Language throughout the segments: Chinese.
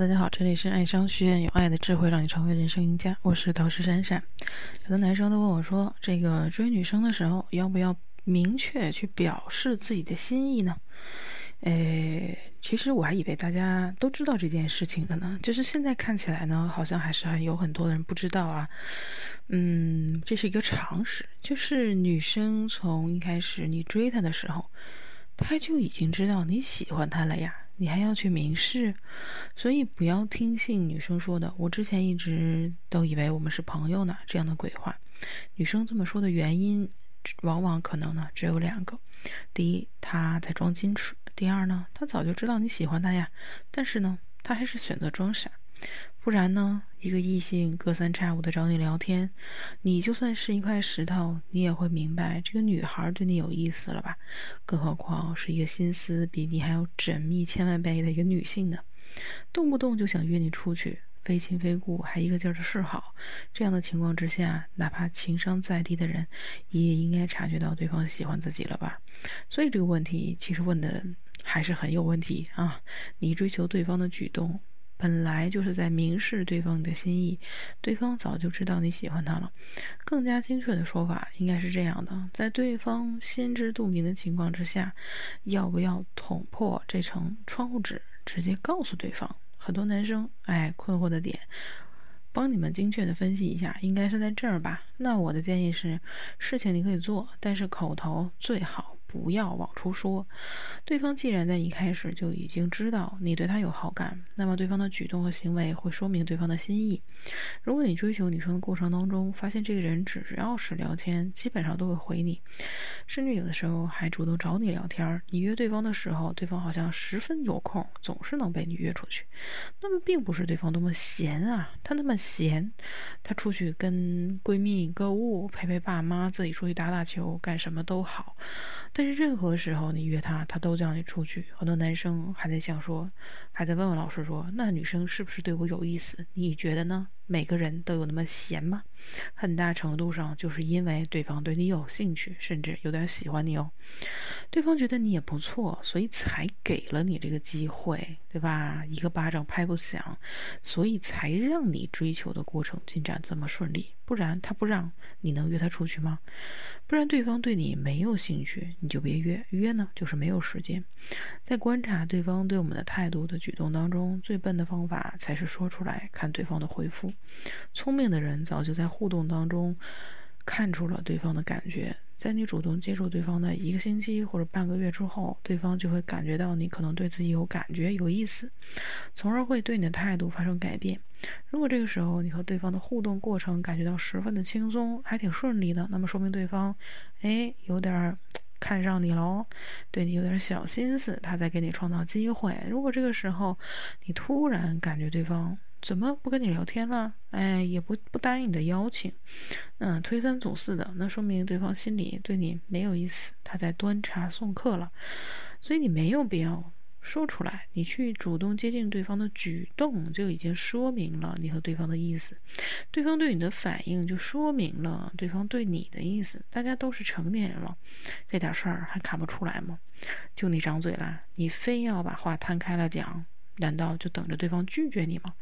大家好，这里是爱商学院，有爱的智慧让你成为人生赢家。我是导师闪闪。很多男生都问我说，这个追女生的时候，要不要明确去表示自己的心意呢？诶，其实我还以为大家都知道这件事情的呢，就是现在看起来呢，好像还是有很多人不知道啊。嗯，这是一个常识，就是女生从一开始你追她的时候，她就已经知道你喜欢她了呀。你还要去明示，所以不要听信女生说的。我之前一直都以为我们是朋友呢，这样的鬼话。女生这么说的原因，往往可能呢只有两个：第一，她在装矜持；第二呢，她早就知道你喜欢她呀，但是呢，她还是选择装傻。不然呢？一个异性隔三差五的找你聊天，你就算是一块石头，你也会明白这个女孩对你有意思了吧？更何况是一个心思比你还要缜密千万倍的一个女性呢？动不动就想约你出去，非亲非故，还一个劲儿的示好。这样的情况之下，哪怕情商再低的人，也应该察觉到对方喜欢自己了吧？所以这个问题其实问的还是很有问题啊！你追求对方的举动。本来就是在明示对方的心意，对方早就知道你喜欢他了。更加精确的说法应该是这样的：在对方心知肚明的情况之下，要不要捅破这层窗户纸，直接告诉对方？很多男生哎困惑的点，帮你们精确的分析一下，应该是在这儿吧？那我的建议是，事情你可以做，但是口头最好。不要往出说，对方既然在一开始就已经知道你对他有好感，那么对方的举动和行为会说明对方的心意。如果你追求女生的过程当中，发现这个人只要是聊天，基本上都会回你，甚至有的时候还主动找你聊天，你约对方的时候，对方好像十分有空，总是能被你约出去，那么并不是对方多么闲啊，他那么闲，他出去跟闺蜜购物，陪陪爸妈，自己出去打打球，干什么都好。但是任何时候你约他，他都叫你出去。很多男生还在想说，还在问问老师说，那女生是不是对我有意思？你觉得呢？每个人都有那么闲吗？很大程度上就是因为对方对你有兴趣，甚至有点喜欢你哦。对方觉得你也不错，所以才给了你这个机会，对吧？一个巴掌拍不响，所以才让你追求的过程进展这么顺利。不然他不让你能约他出去吗？不然对方对你没有兴趣，你就别约。约呢就是没有时间。在观察对方对我们的态度的举动当中，最笨的方法才是说出来，看对方的回复。聪明的人早就在互动当中看出了对方的感觉，在你主动接触对方的一个星期或者半个月之后，对方就会感觉到你可能对自己有感觉、有意思，从而会对你的态度发生改变。如果这个时候你和对方的互动过程感觉到十分的轻松，还挺顺利的，那么说明对方，哎，有点 看上你喽，对你有点小心思，他在给你创造机会。如果这个时候你突然感觉对方，怎么不跟你聊天了？哎，也不不答应你的邀请，嗯，推三阻四的，那说明对方心里对你没有意思，他在端茶送客了。所以你没有必要说出来，你去主动接近对方的举动就已经说明了你和对方的意思，对方对你的反应就说明了对方对你的意思。大家都是成年人了，这点事儿还看不出来吗？就你张嘴了，你非要把话摊开了讲。难道就等着对方拒绝你吗？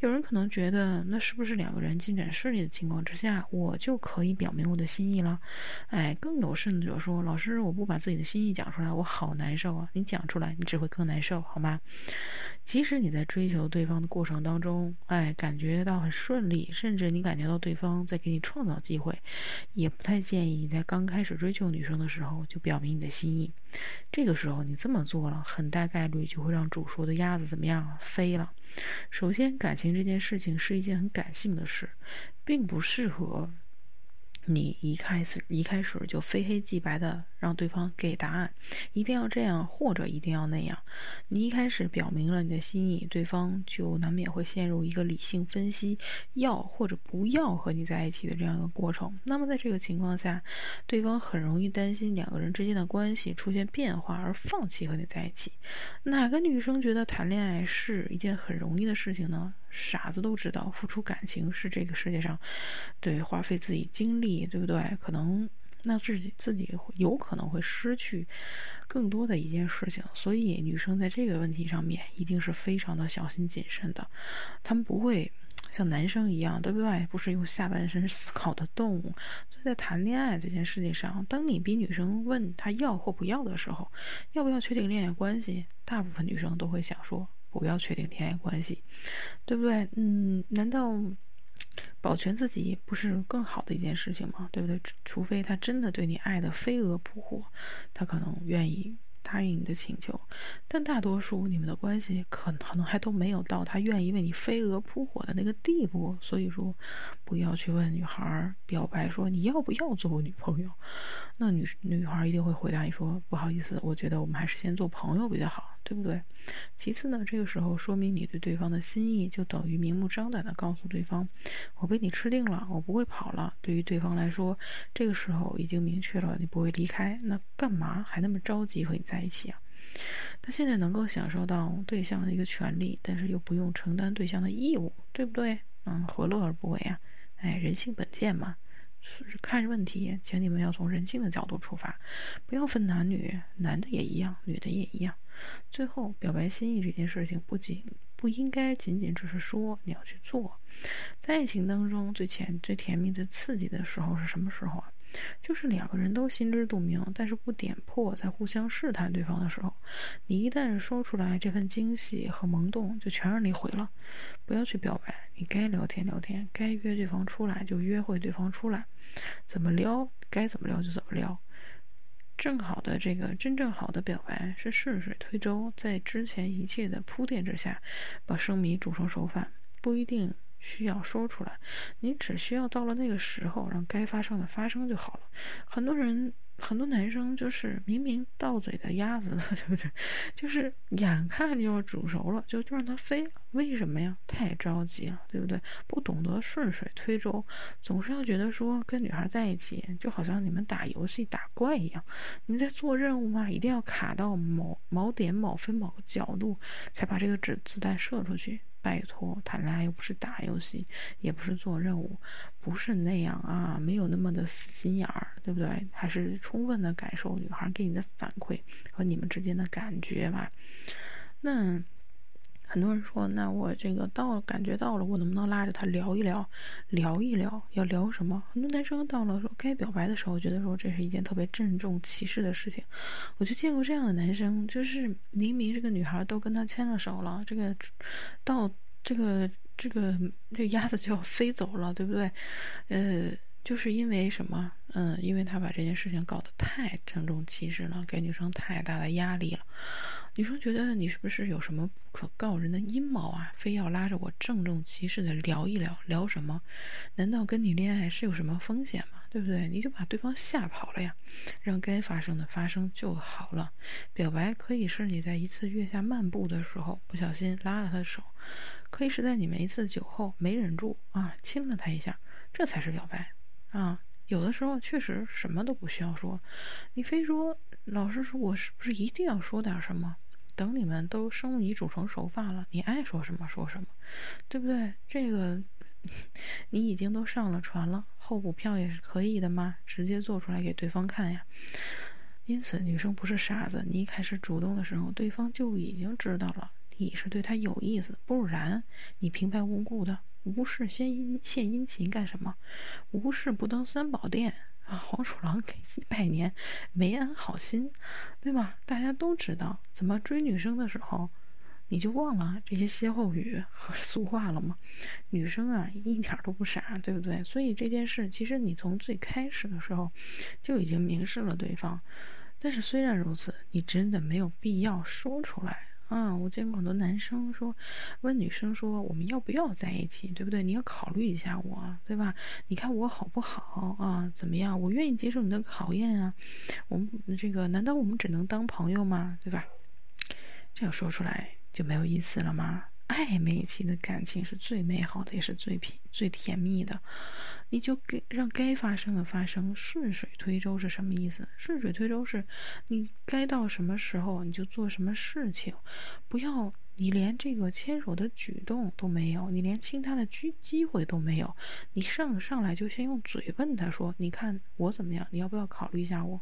有人可能觉得，那是不是两个人进展顺利的情况之下，我就可以表明我的心意了？哎，更有甚者说，老师，我不把自己的心意讲出来，我好难受啊！你讲出来，你只会更难受，好吗？即使你在追求对方的过程当中，哎，感觉到很顺利，甚至你感觉到对方在给你创造机会，也不太建议你在刚开始追求女生的时候就表明你的心意。这个时候你这么做了，很大概率就会让煮熟的鸭子怎么么样飞了。首先，感情这件事情是一件很感性的事，并不适合。你一开始一开始就非黑即白的让对方给答案，一定要这样或者一定要那样。你一开始表明了你的心意，对方就难免会陷入一个理性分析要或者不要和你在一起的这样一个过程。那么在这个情况下，对方很容易担心两个人之间的关系出现变化而放弃和你在一起。哪个女生觉得谈恋爱是一件很容易的事情呢？傻子都知道，付出感情是这个世界上对花费自己精力。对不对？可能那自己自己有可能会失去更多的一件事情。所以女生在这个问题上面一定是非常的小心谨慎的，她们不会。像男生一样，对不对？不是用下半身思考的动物。所以在谈恋爱这件事情上，当你逼女生问她要或不要的时候，要不要确定恋爱关系？大部分女生都会想说不要确定恋爱关系，对不对？嗯，难道保全自己不是更好的一件事情吗？对不对？除非他真的对你爱的飞蛾扑火，他可能愿意。答应你的请求，但大多数你们的关系可可能还都没有到他愿意为你飞蛾扑火的那个地步，所以说不要去问女孩表白说你要不要做我女朋友，那女女孩一定会回答你说不好意思，我觉得我们还是先做朋友比较好，对不对？其次呢，这个时候说明你对对方的心意，就等于明目张胆的告诉对方我被你吃定了，我不会跑了。对于对方来说，这个时候已经明确了你不会离开，那干嘛还那么着急和你在？一起啊，他现在能够享受到对象的一个权利，但是又不用承担对象的义务，对不对？嗯，何乐而不为啊？哎，人性本贱嘛。看问题，请你们要从人性的角度出发，不要分男女，男的也一样，女的也一样。最后，表白心意这件事情，不仅不应该仅仅只是说，你要去做。在爱情当中，最甜、最甜蜜、最刺激的时候是什么时候啊？就是两个人都心知肚明，但是不点破，在互相试探对方的时候，你一旦说出来，这份惊喜和萌动就全让你毁了。不要去表白，你该聊天聊天，该约对方出来就约会对方出来，怎么撩该怎么撩就怎么撩。正好的这个真正好的表白是顺水推舟，在之前一切的铺垫之下，把生米煮成熟饭，不一定。需要说出来，你只需要到了那个时候，让该发生的发生就好了。很多人，很多男生就是明明到嘴的鸭子，对不对？就是眼看就要煮熟了，就就让它飞了。为什么呀？太着急了，对不对？不懂得顺水推舟，总是要觉得说跟女孩在一起，就好像你们打游戏打怪一样，你在做任务嘛，一定要卡到某某点、某分、某个角度，才把这个子子弹射出去。拜托，谈恋爱又不是打游戏，也不是做任务，不是那样啊，没有那么的死心眼儿，对不对？还是充分的感受女孩给你的反馈和你们之间的感觉吧。那。很多人说，那我这个到了，感觉到了，我能不能拉着他聊一聊，聊一聊，要聊什么？很多男生到了说该表白的时候，觉得说这是一件特别郑重其事的事情。我就见过这样的男生，就是明明这个女孩都跟他牵了手了，这个到这个这个这个鸭子就要飞走了，对不对？呃。就是因为什么？嗯，因为他把这件事情搞得太郑重其事了，给女生太大的压力了。女生觉得你是不是有什么不可告人的阴谋啊？非要拉着我郑重其事的聊一聊，聊什么？难道跟你恋爱是有什么风险吗？对不对？你就把对方吓跑了呀，让该发生的发生就好了。表白可以是你在一次月下漫步的时候不小心拉了他的手，可以是在你们一次酒后没忍住啊亲了他一下，这才是表白。啊，有的时候确实什么都不需要说，你非说老师说，我是不是一定要说点什么？等你们都生米煮成熟饭了，你爱说什么说什么，对不对？这个你已经都上了船了，后补票也是可以的嘛，直接做出来给对方看呀。因此，女生不是傻子，你一开始主动的时候，对方就已经知道了你是对他有意思，不然你平白无故的。无事献殷献殷勤干什么？无事不登三宝殿啊！黄鼠狼给你拜年，没安好心，对吧？大家都知道，怎么追女生的时候，你就忘了这些歇后语和俗话了吗？女生啊，一点都不傻，对不对？所以这件事，其实你从最开始的时候就已经明示了对方。但是虽然如此，你真的没有必要说出来。啊，我见过很多男生说，问女生说我们要不要在一起，对不对？你要考虑一下我，对吧？你看我好不好啊？怎么样？我愿意接受你的考验啊。我们这个难道我们只能当朋友吗？对吧？这样说出来就没有意思了吗？暧昧期的感情是最美好的，也是最甜最甜蜜的。你就给让该发生的发生，顺水推舟是什么意思？顺水推舟是，你该到什么时候你就做什么事情，不要你连这个牵手的举动都没有，你连亲他的机机会都没有，你上上来就先用嘴问他说：“你看我怎么样？你要不要考虑一下我？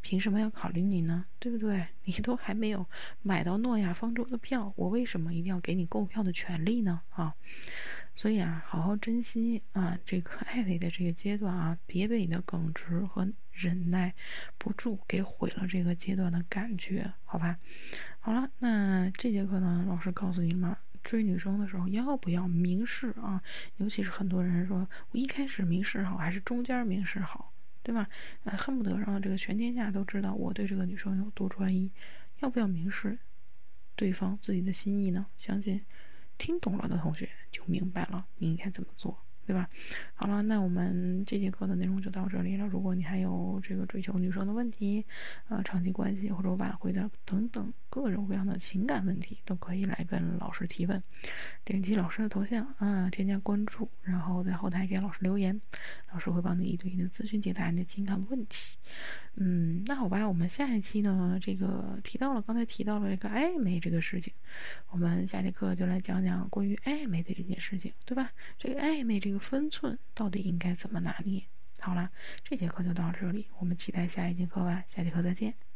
凭什么要考虑你呢？对不对？你都还没有买到诺亚方舟的票，我为什么一定要给你购票的权利呢？啊！所以啊，好好珍惜啊这个暧昧的这个阶段啊，别被你的耿直和忍耐不住给毁了这个阶段的感觉，好吧？”好了，那这节课呢，老师告诉你们，追女生的时候要不要明示啊？尤其是很多人说我一开始明示好，还是中间明示好，对吧？呃，恨不得让这个全天下都知道我对这个女生有多专一，要不要明示对方自己的心意呢？相信听懂了的同学就明白了，你应该怎么做。对吧？好了，那我们这节课的内容就到这里了。如果你还有这个追求女生的问题，呃，长期关系或者挽回的等等各种各样的情感问题，都可以来跟老师提问。点击老师的头像啊，添加关注，然后在后台给老师留言，老师会帮你一对一的咨询解答你的情感问题。嗯，那好吧，我们下一期呢，这个提到了刚才提到了这个暧昧这个事情，我们下节课就来讲讲关于暧昧的这件事情，对吧？这个暧昧这个分寸到底应该怎么拿捏？好了，这节课就到这里，我们期待下一节课吧，下节课再见。